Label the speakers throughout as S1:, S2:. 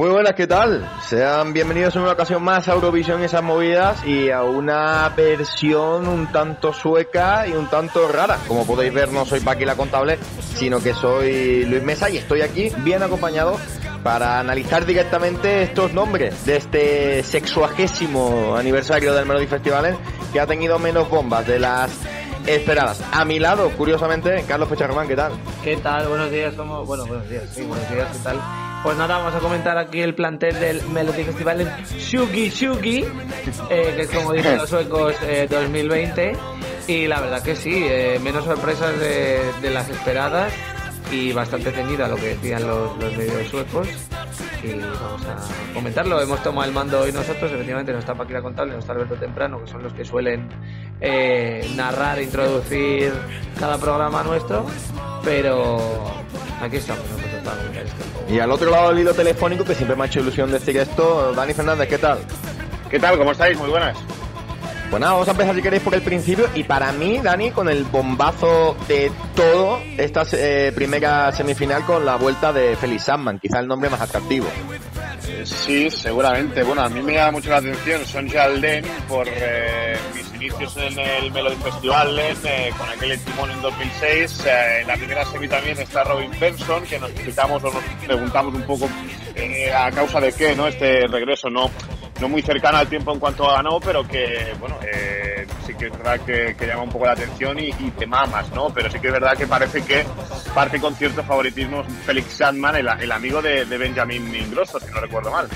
S1: Muy buenas, ¿qué tal? Sean bienvenidos en una ocasión más a Eurovisión y esas movidas y a una versión un tanto sueca y un tanto rara. Como podéis ver, no soy Paqui la contable, sino que soy Luis Mesa y estoy aquí bien acompañado para analizar directamente estos nombres de este sexuagésimo aniversario del Melody Festival que ha tenido menos bombas de las esperadas. A mi lado, curiosamente, Carlos Pecharromán, ¿qué tal?
S2: ¿Qué tal? Buenos días, somos... Bueno, buenos días, sí, buenos días, ¿qué tal? Pues nada, vamos a comentar aquí el plantel del Melody Festival en Shugi Shugi, eh, que es como dicen los suecos eh, 2020. Y la verdad que sí, eh, menos sorpresas de, las esperadas y bastante ceñida lo que decían los, medios suecos. Y vamos a comentarlo. Hemos tomado el mando hoy nosotros, efectivamente no está Paquira Contable, no está Alberto Temprano, que son los que suelen eh, narrar, introducir cada programa nuestro. Pero aquí estamos
S1: Y al otro lado del hilo telefónico, que siempre me ha hecho ilusión decir esto, Dani Fernández, ¿qué tal?
S3: ¿Qué tal? ¿Cómo estáis? Muy buenas.
S1: Nada, vamos a empezar si queréis por el principio. Y para mí, Dani, con el bombazo de todo, esta eh, primera semifinal con la vuelta de Felix Sandman, quizá el nombre más atractivo.
S3: Sí, seguramente. Bueno, a mí me llama mucho la atención Sonja Alden por eh, mis inicios en el Melody Festival, eh, con aquel timón en 2006. Eh, en la primera semi también está Robin Benson, que nos explicamos o nos preguntamos un poco eh, a causa de qué, ¿no? Este regreso no, no muy cercano al tiempo en cuanto ganó, pero que, bueno, eh, sí que es verdad que, que, llama un poco la atención y, y, te mamas, ¿no? Pero sí que es verdad que parece que parte con cierto favoritismo Felix Sandman, el, el amigo de, de Benjamin Ingrosso, si no recuerdo mal.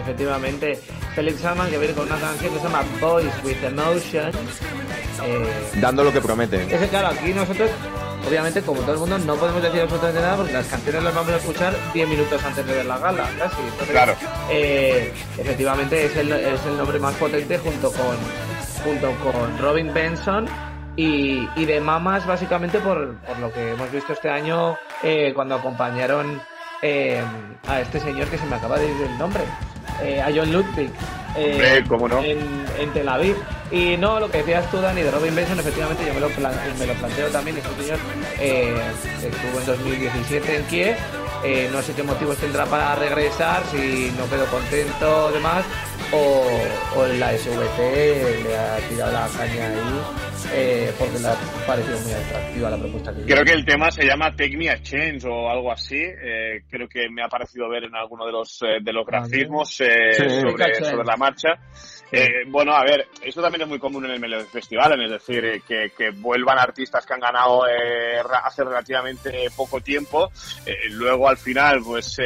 S2: Efectivamente, Felix Sandman que viene con una canción que se llama Boys with Emotion.
S1: Eh, Dando lo que promete.
S2: Es que claro, aquí nosotros, obviamente, como todo el mundo, no podemos decir absolutamente nada porque las canciones las vamos a escuchar 10 minutos antes de ver la gala, casi. Entonces,
S3: claro.
S2: Eh, efectivamente, es el, es el nombre más potente junto con, junto con Robin Benson. Y, y de mamas básicamente por, por, lo que hemos visto este año eh, cuando acompañaron eh, a este señor que se me acaba de ir el nombre, eh, a John Ludwig.
S3: Eh, ¿cómo no?
S2: en, en, Tel Aviv. Y no, lo que decías tú, Dani, de Robin Benson, efectivamente yo me lo, plan me lo planteo también. Este señor eh, estuvo en 2017 en Kiev. Eh, no sé qué motivos tendrá para regresar, si no quedó contento o demás, o, o la SVT le ha tirado la caña ahí eh, porque le ha parecido muy atractiva la propuesta que
S3: Creo que el tema se llama Take Me a Change o algo así. Eh, creo que me ha parecido ver en alguno de los, eh, de los grafismos eh, sí. sobre, sobre, la marcha. Eh, bueno, a ver, esto también es muy común en el Festival, es decir, que, que vuelvan artistas que han ganado hace relativamente poco tiempo. luego al final, pues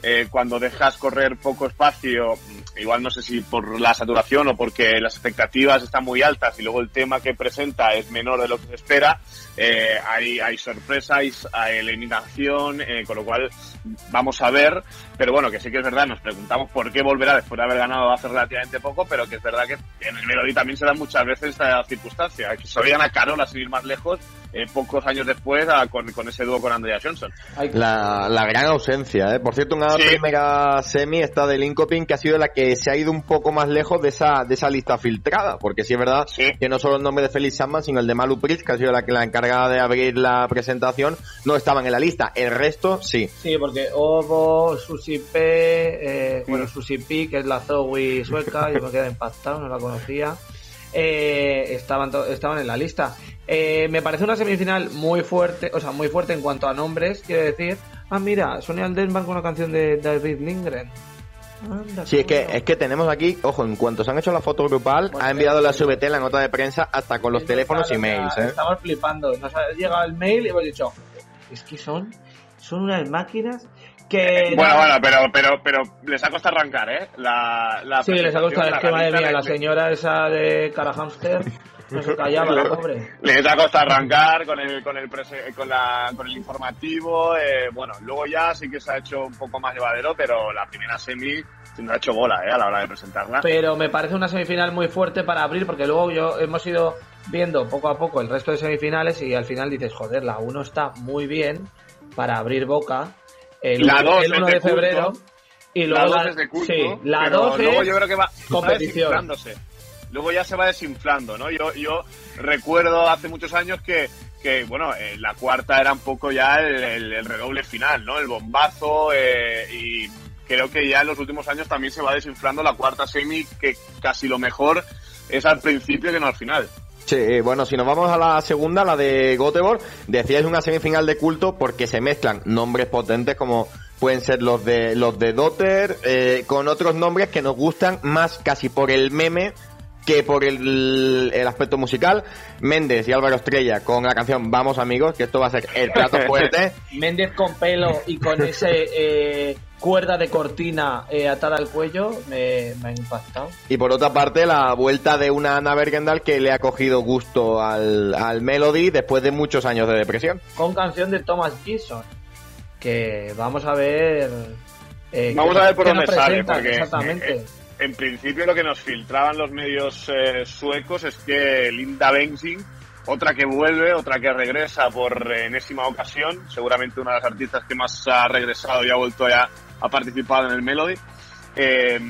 S3: eh, cuando dejas correr poco espacio, igual no sé si por la saturación o porque las expectativas están muy altas y luego el tema que presenta es menor de lo que se espera, eh, hay, hay sorpresa, hay, eliminación, eh, con lo cual vamos a ver, pero bueno, que sí que es verdad, nos preguntamos por qué volverá después de haber ganado hace relativamente poco, pero que es verdad que en el Melody también se dan muchas veces esta circunstancia, que se oigan a Carola sin ir más lejos, eh, pocos años después a, con, con, ese dúo con Andrea Johnson.
S1: La, la gran ausencia, ¿eh? Por cierto, una sí. primera semi está de Linkoping que ha sido la que se ha ido un poco más lejos de esa, de esa lista filtrada, porque sí es verdad sí. que no solo el nombre de Felix Sandman, sino el de Malu Pritz, que ha sido la que la encargada de abrir la presentación, no estaban en la lista. El resto, sí.
S2: Sí, porque Ovo, Susi P, eh, bueno, Susi P, que es la Zoe sueca, yo me quedé impactado, no la conocía. Eh, estaban, estaban en la lista. Eh, me parece una semifinal muy fuerte, o sea, muy fuerte en cuanto a nombres, quiero decir. Ah, mira, Sonia Aldenmark con una canción de David Lindgren.
S1: Anda, sí, es que, es que tenemos aquí, ojo, en cuanto se han hecho la foto grupal, pues ha enviado la SVT la nota de prensa hasta con los teléfonos y mails. ¿eh?
S2: Estamos flipando. Nos ha llegado el mail y hemos dicho, es que son, son unas máquinas que...
S3: Bueno, bueno, pero, pero, pero les ha costado arrancar, ¿eh? La, la
S2: sí, les ha costado, es que madre mía, la señora esa de cara hamster no se callaba la pobre.
S3: Les ha costado arrancar con el, con el, con la, con el informativo, eh, bueno, luego ya sí que se ha hecho un poco más llevadero, pero la primera semi se nos ha hecho bola, eh, a la hora de presentarla.
S2: Pero me parece una semifinal muy fuerte para abrir, porque luego yo hemos ido viendo poco a poco el resto de semifinales y al final dices, joder, la 1 está muy bien para abrir boca el,
S3: la dos
S2: el 1 de febrero.
S3: Culto.
S2: Y luego
S3: la 2 es de culto,
S2: sí, la
S3: pero
S2: 12
S3: luego yo creo que va,
S2: competición.
S3: Luego ya se va desinflando, ¿no? Yo, yo recuerdo hace muchos años que, que bueno, eh, la cuarta era un poco ya el, el, redoble final, ¿no? El bombazo eh, y creo que ya en los últimos años también se va desinflando la cuarta semi, que casi lo mejor es al principio que no al final.
S1: Sí, bueno, si nos vamos a la segunda, la de Göteborg, decía es una semifinal de culto porque se mezclan nombres potentes como pueden ser los de los de Dotter eh, con otros nombres que nos gustan más casi por el meme que por el, el, aspecto musical, Méndez y Álvaro Estrella con la canción Vamos amigos, que esto va a ser el plato fuerte.
S2: Méndez con pelo y con ese eh, cuerda de cortina eh, atada al cuello me, me, ha impactado.
S1: Y por otra parte, la vuelta de una Ana Bergendal que le ha cogido gusto al, al Melody después de muchos años de depresión.
S2: Con canción de Thomas Gibson, que vamos a ver...
S3: Eh, vamos a ver por dónde sale, porque exactamente en principio lo que nos filtraban los medios eh, suecos es que Linda Bengtzing, otra que vuelve, otra que regresa por enésima ocasión, seguramente una de las artistas que más ha regresado y ha vuelto ya a participar en el Melody, eh,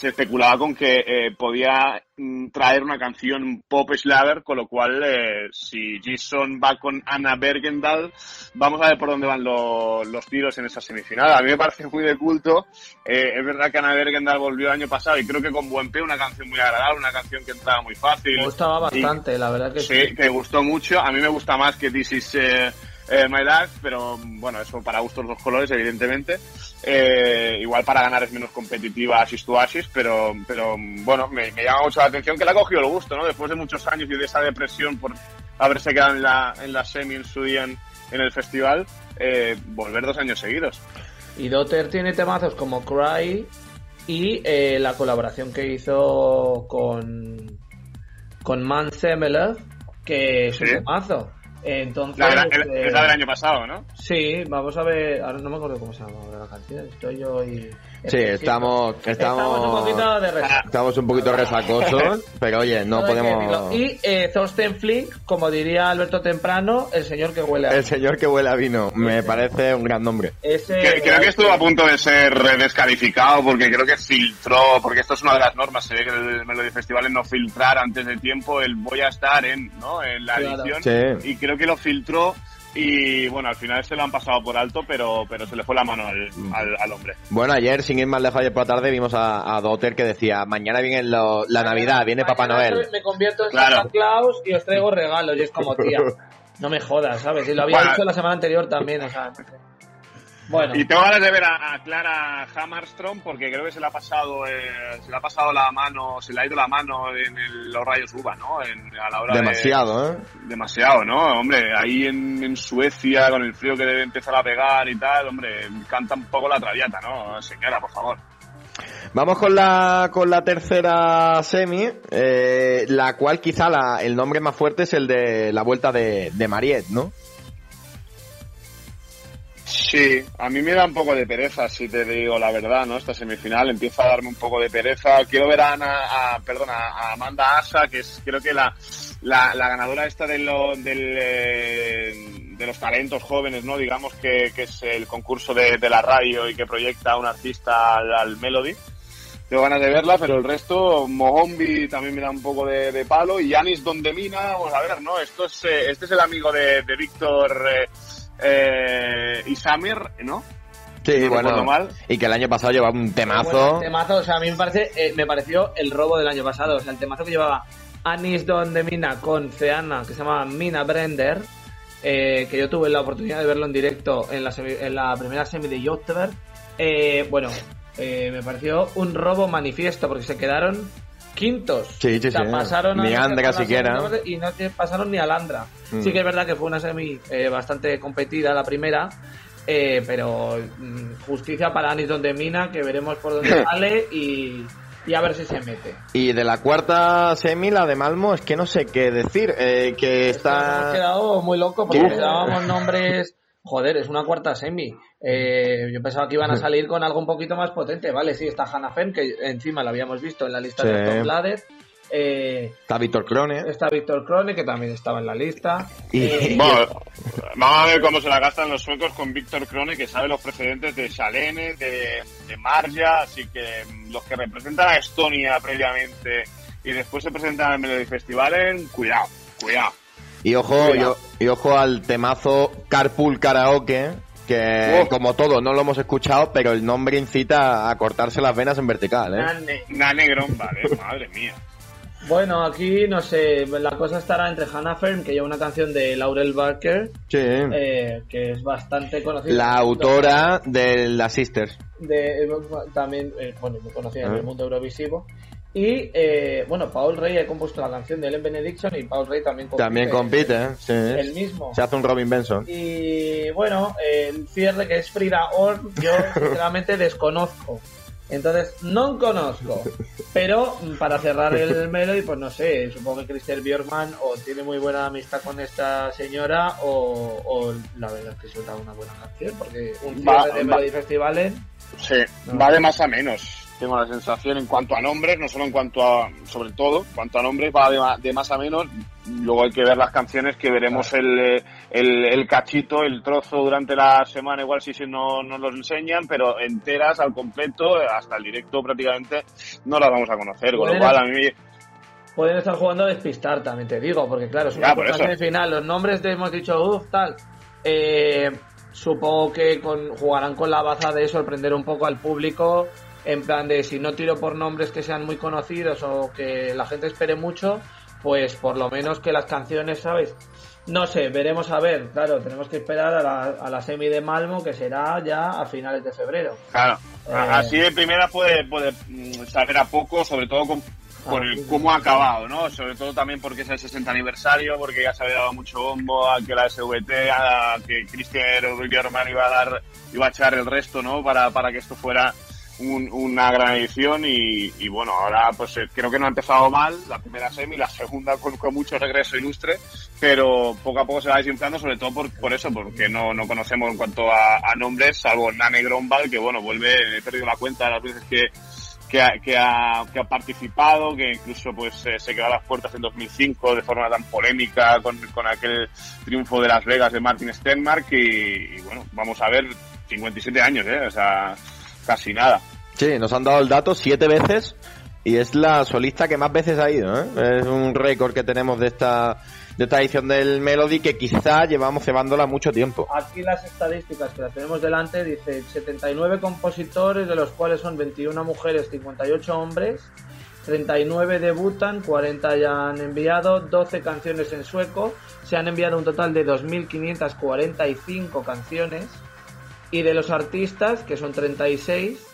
S3: se especulaba con que eh, podía mm, traer una canción pop slaver, con lo cual eh, si Jason va con Anna Bergendal, vamos a ver por dónde van los tiros en esa semifinal. A mí me parece muy de culto. Eh, es verdad que Anna Bergendal volvió el año pasado y creo que con buen pie una canción muy agradable, una canción que entraba muy fácil.
S2: Me gustaba bastante, la verdad que sí.
S3: Sí, que gustó mucho. A mí me gusta más que This Is eh, My Life, pero bueno, eso para gustos los colores, evidentemente. Eh, igual para ganar es menos competitiva Asis to Asis, pero, pero bueno, me, llama mucho la atención que le ha cogido el gusto, ¿no? Después de muchos años y de esa depresión por haberse quedado en la, en la semi en su día en, el festival, eh, volver dos años seguidos.
S2: Y Dotter tiene temazos como Cry y eh, la colaboración que hizo con, con Man Semelov, que es un temazo. Entonces,
S3: la, es la del año pasado, ¿no?
S2: Sí, vamos a ver, ahora no me acuerdo cómo se llama la canción, estoy yo y...
S1: Sí, estamos, estamos,
S2: un poquito de
S1: Estamos un poquito resacosos, pero oye, no podemos...
S2: Y eh, Thorsten Flink, como diría Alberto Temprano, el señor que huele a
S1: vino. El señor que huele a vino, me parece un gran nombre.
S3: creo que estuvo a punto de ser descalificado porque creo que filtró, porque esto es una de las normas, se ve que el Melody Festival es no filtrar antes de tiempo el voy a estar en, ¿no? en la edición. Y creo que lo filtró y bueno, al final se lo han pasado por alto, pero, pero se le fue la mano al, al, hombre.
S1: Bueno, ayer, sin ir más lejos, ayer por la tarde vimos a, a Dotter que decía, mañana viene la Navidad, viene Papá Noel.
S2: Me convierto en Santa Claus y os traigo regalos, y es como, tía, no me jodas, ¿sabes? Y lo había dicho la semana anterior también, o sea...
S3: Y tengo ganas de ver a, Clara Hammerstrom porque creo que se le ha pasado eh, se le ha pasado la mano, se le ha ido la mano en los rayos UVA, ¿no? En, a la hora
S1: demasiado, ¿eh?
S3: Demasiado, ¿no? Hombre, ahí en, Suecia con el frío que debe empezar a pegar y tal, hombre, canta un poco la traviata, ¿no? Señora, por favor.
S1: Vamos con la, con la tercera semi, eh, la cual quizá la, el nombre más fuerte es el de la vuelta de, de Mariette, ¿no?
S3: Sí, a mí me da un poco de pereza, si te digo la verdad, ¿no? Esta semifinal empieza a darme un poco de pereza. Quiero ver a, Ana, a, perdona, a Amanda Asa, que es creo que la, la, ganadora esta de, lo, del, eh, de los talentos jóvenes, ¿no? Digamos que, que es el concurso de, de, la radio y que proyecta a un artista al, Melody. Tengo ganas de verla, pero el resto, Mohombi también me da un poco de, palo. Y Yanis Dondemina, vamos a ver, ¿no? Esto es, eh, este es el amigo de, de Víctor... Eh, eh, y Samir, ¿no?
S1: Sí, bueno, y que el año pasado llevaba un temazo.
S2: temazo, o sea, a mí me, parece, eh, me pareció el robo del año pasado. O sea, el temazo que llevaba Anis Don de Mina con Ceana, que se llama Mina Brender, eh, que yo tuve la oportunidad de verlo en directo en la, en la primera semi de Youtube. Eh, bueno, eh, me pareció un robo manifiesto porque se quedaron quintos.
S1: Sí, sí, sí.
S2: Pasaron
S1: ni Andra siquiera.
S2: Y no pasaron ni a Landra. Mm. Sí que es verdad que fue una semi eh, bastante competida la primera. Eh, pero mm, justicia para Aniston de Mina, que veremos por dónde sale y, y, a ver si se mete.
S1: Y de la cuarta semi, la de Malmo, es que no sé qué decir. Eh, que está.
S2: Hemos quedado muy loco porque dábamos nombres joder, es una cuarta semi. Eh, yo pensaba que iban a salir con algo un poquito más potente. Vale, sí, está Hannah Fenn, que encima la habíamos visto en la lista de Tom Blader.
S1: Eh, está Víctor Krone.
S2: Está Víctor Krone, que también estaba en la lista.
S3: Y... Eh, vamos a ver cómo se la gastan los suecos con Víctor Krone, que sabe los precedentes de Salene, de, de Marja, así que mm, los que representan a Estonia previamente y después se presentan en el Melody Festival, cuidado, cuidado.
S1: Y ojo, y ojo al temazo Carpool Karaoke, que como todo no lo hemos escuchado, pero el nombre incita a cortarse las venas en vertical. ¿eh?
S3: Nane, vale, madre mía.
S2: Bueno, aquí no sé, la cosa estará entre Hannah Fern, que lleva una canción de Laurel Barker, eh, que es bastante conocida.
S1: La autora de La Sisters.
S2: De, también, eh, bueno, muy conocida en el ah. mundo eurovisivo. Y eh, bueno, Paul Rey ha compuesto la canción de Ellen Benediction y Paul Rey también
S1: compite. También compite, ¿eh? sí.
S2: El mismo.
S1: Se hace un Robin Benson.
S2: Y bueno, el cierre que es Frida Orr, yo sinceramente desconozco. Entonces, no conozco. Pero para cerrar el Melody, pues no sé, supongo que Christian Björkman o tiene muy buena amistad con esta señora o, la verdad es que suena una buena canción, porque un cierre de Melody Festivales...
S3: Sí, va de más a menos tengo la sensación en cuanto a nombres, no solo en cuanto a, sobre todo, en cuanto a nombres va de, más a menos. Luego hay que ver las canciones, que veremos el, el, cachito, el trozo durante la semana, igual si no nos los enseñan, pero enteras al completo, hasta el directo prácticamente, no las vamos a conocer. Con lo cual a mí
S2: pueden estar jugando a despistar, también te digo, porque claro, es una ya, final, los nombres te hemos dicho, uff, tal. Eh, supongo que con, jugarán con la baza de sorprender un poco al público en plan de si no tiro por nombres que sean muy conocidos o que la gente espere mucho, pues por lo menos que las canciones, ¿sabes? No sé, veremos a ver, claro, tenemos que esperar a la, a la semi de Malmo que será ya a finales de febrero.
S3: Claro, eh, así de primera puede, puede mm, saber a poco, sobre todo con, por el cómo ha acabado, ¿no? Sobre todo también porque es el 60 aniversario, porque ya se había dado mucho bombo a que la SVT, a que Cristian Román iba a dar, iba a echar el resto, ¿no? Para, para que esto fuera una gran edición y, bueno, ahora pues eh, creo que no ha empezado mal la primera semi, la segunda con, mucho regreso ilustre, pero poco a poco se va desinflando, sobre todo por, por eso, porque no, no conocemos en cuanto a, nombres, salvo Nane Grombal, que bueno, vuelve, he perdido la cuenta de las veces que, que ha, que ha, que ha participado, que incluso pues eh, se quedó a las puertas en 2005 de forma tan polémica con, con aquel triunfo de Las Vegas de Martin Stenmark y, y bueno, vamos a ver, 57 años, ¿eh? O sea, casi nada.
S1: Sí, nos han dado el dato siete veces y es la solista que más veces ha ido. ¿eh? Es un récord que tenemos de esta, de esta edición del Melody que quizá llevamos cebándola mucho tiempo.
S2: Aquí las estadísticas que las tenemos delante dice 79 compositores, de los cuales son 21 mujeres, 58 hombres. 39 debutan, 40 ya han enviado, 12 canciones en sueco, se han enviado un total de 2.545 canciones y de los artistas, que son 36,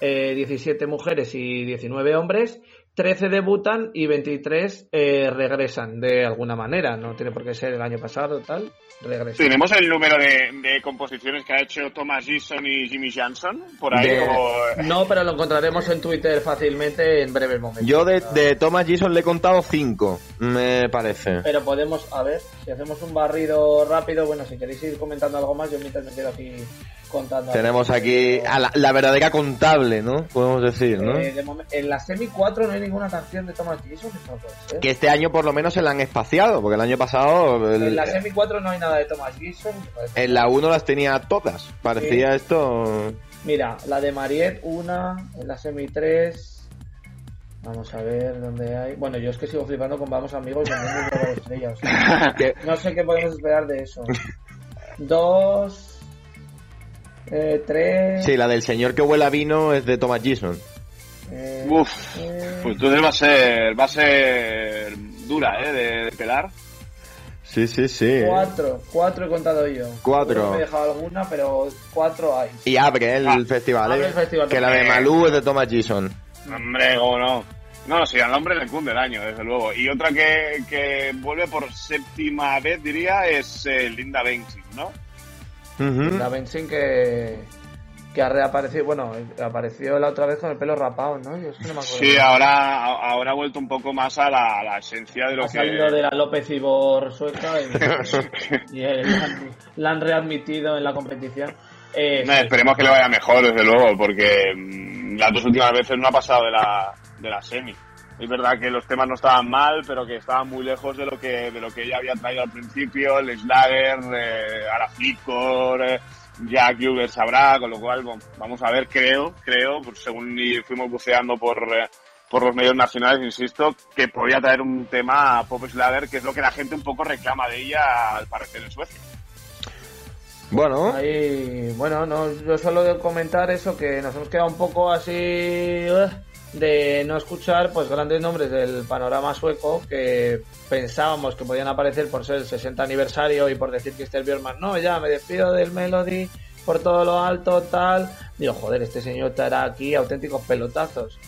S2: 17 eh, mujeres y 19 hombres, 13 debutan y 23 eh, regresan de alguna manera. No tiene por qué ser el año pasado, tal. Regresan.
S3: ¿Tenemos el número de, composiciones que ha hecho Thomas Gison y Jimmy Johnson por ahí?
S2: No, pero lo encontraremos en Twitter fácilmente en breve momento.
S1: Yo de, de Thomas Gison le he contado 5, me parece.
S2: Pero podemos, a ver, si hacemos un barrido rápido, bueno, si queréis ir comentando algo más, yo mientras me quedo aquí
S1: tenemos aquí a la, verdadera contable, ¿no? Podemos decir, ¿no?
S2: Eh, en la semi 4 no hay ninguna canción de Thomas Gison.
S1: Que este año por lo menos se la han espaciado, porque el año pasado...
S2: en la semi 4 no hay nada de Thomas Gison.
S1: En la 1 las tenía todas. Parecía esto...
S2: Mira, la de Mariette, una. En la semi 3... Vamos a ver dónde hay. Bueno, yo es que sigo flipando con Vamos Amigos de no sé qué podemos esperar de eso. Dos. Eh, tres.
S1: Sí, la del señor que huele a vino es de Thomas Gison.
S3: Eh, Uf, pues entonces va a ser, va a ser dura, ¿eh? De, de pelar.
S1: Sí, sí, sí.
S2: Cuatro, cuatro he contado yo.
S1: Cuatro.
S2: me he dejado alguna, pero cuatro hay.
S1: Y abre el, ah, festival, ¿eh? Que la de Malú es de Thomas Gison.
S3: Hombre, o no. No, sí, al nombre le cunde el año, desde luego. Y otra que, que vuelve por séptima vez, diría, es eh, Linda Benson, ¿no?
S2: La Benzin que, que ha reaparecido, bueno, apareció la otra vez con el pelo rapado, ¿no?
S3: Sí, ahora, ahora ha vuelto un poco más a la, esencia de lo
S2: ha
S3: que...
S2: salido de la López Ibor sueca y, la, han, readmitido en la competición.
S3: Eh, esperemos que le vaya mejor, desde luego, porque mm, las dos últimas veces no ha pasado de la, de la semi es verdad que los temas no estaban mal, pero que estaban muy lejos de lo que, de lo que ella había traído al principio, el Slager, eh, Flickor, eh, Jack Huber sabrá, con lo cual vamos a ver, creo, creo, pues según fuimos buceando por, eh, por los medios nacionales, insisto, que podría traer un tema pop Slager, que es lo que la gente un poco reclama de ella, al parecer en Suecia.
S2: Bueno. Ahí, bueno, no, yo solo de comentar eso, que nos hemos quedado un poco así eh, de no escuchar pues grandes nombres del panorama sueco que pensábamos que podían aparecer por ser el 60 aniversario y por decir que este Björkman, no, ya me despido del Melody por todo lo alto, tal. Digo, joder, este señor estará aquí auténticos pelotazos.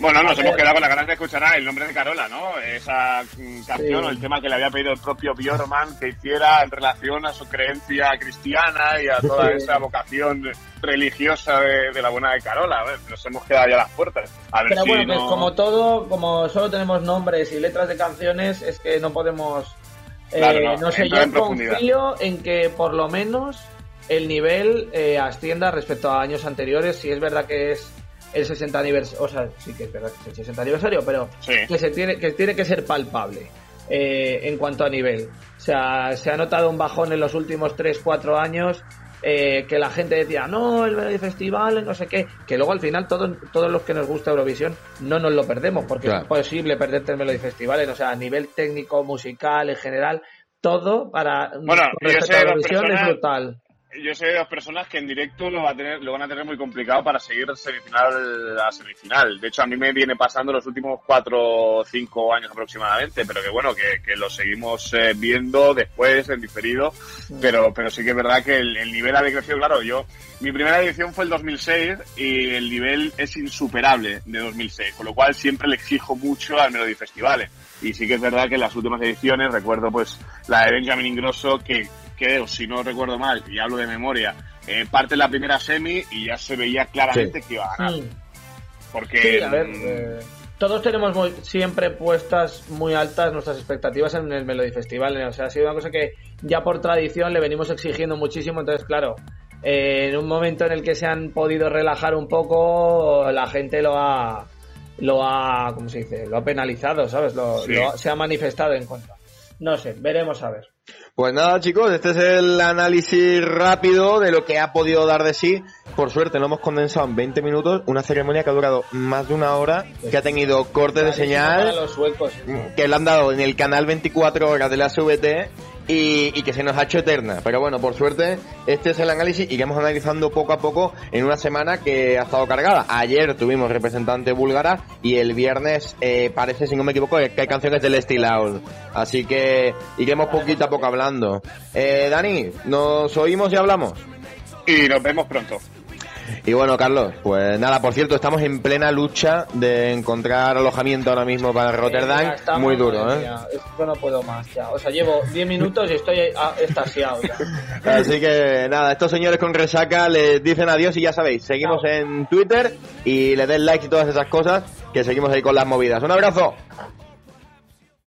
S3: Bueno, nos hemos quedado con la ganas de escuchar el nombre de Carola, ¿no? Esa mm, canción o el tema que le había pedido el propio Björman que hiciera en relación a su creencia cristiana y a toda esa vocación religiosa de, la buena de Carola. A ver, nos hemos quedado ya a las puertas. A ver
S2: Pero bueno, pues como todo, como solo tenemos nombres y letras de canciones, es que no podemos... Eh, no, sé, yo confío en que por lo menos el nivel eh, ascienda respecto a años anteriores. Si es verdad que es el 60 aniversario, o sea, sí que es verdad que es el 60 aniversario, pero que se tiene que tiene que ser palpable eh, en cuanto a nivel. O sea, se ha notado un bajón en los últimos 3, 4 años eh, que la gente decía, no, el Melody Festival, no sé qué, que luego al final todos, todos los que nos gusta Eurovisión no nos lo perdemos, porque es imposible perderte el Melody Festival, o sea, a nivel técnico, musical, en general, todo para
S3: bueno, Eurovisión es brutal yo sé de dos personas que en directo lo, va a tener, lo van a tener muy complicado para seguir semifinal a semifinal. De hecho, a mí me viene pasando los últimos cuatro o cinco años aproximadamente, pero que bueno, que, que lo seguimos eh, viendo después en diferido. Pero, pero sí que es verdad que el, el, nivel ha decrecido. Claro, yo, mi primera edición fue el 2006 y el nivel es insuperable de 2006, con lo cual siempre le exijo mucho al Melody Festivales. Y sí que es verdad que en las últimas ediciones, recuerdo pues la de Benjamin Ingrosso, que creo, si no recuerdo mal, y hablo de memoria, eh, parte la primera semi y ya se veía claramente que iba a ganar. Mm. Porque.
S2: a ver, mm, eh, todos tenemos siempre puestas muy altas nuestras expectativas en el Melody Festival. O sea, ha sido una cosa que ya por tradición le venimos exigiendo muchísimo. Entonces, claro, eh, en un momento en el que se han podido relajar un poco, la gente lo ha. Lo ha, ¿cómo se dice? Lo ha penalizado, ¿sabes? Lo, se ha manifestado en contra. No sé, veremos a ver.
S1: Pues nada, chicos, este es el análisis rápido de lo que ha podido dar de sí. Por suerte lo hemos condensado en 20 minutos, una ceremonia que ha durado más de una hora, que ha tenido cortes de señal, que le han dado en el canal 24 horas de la SVT y, que se nos ha hecho eterna. Pero bueno, por suerte, este es el análisis y que vamos analizando poco a poco en una semana que ha estado cargada. Ayer tuvimos representante búlgara y el viernes eh, parece, si no me equivoco, que hay canciones del Steel Así que iremos poquito a poco hablando. Eh, Dani, nos oímos y hablamos.
S3: Y nos vemos pronto.
S1: Y bueno, Carlos, pues nada, por cierto, estamos en plena lucha de encontrar alojamiento ahora mismo para Rotterdam. Muy duro, ¿eh?
S2: esto no puedo más ya. O sea, llevo 10 minutos y estoy estasiado ya.
S1: Así que nada, estos señores con resaca les dicen adiós y ya sabéis, seguimos en Twitter y le den like y todas esas cosas, que seguimos ahí con las movidas. Un abrazo.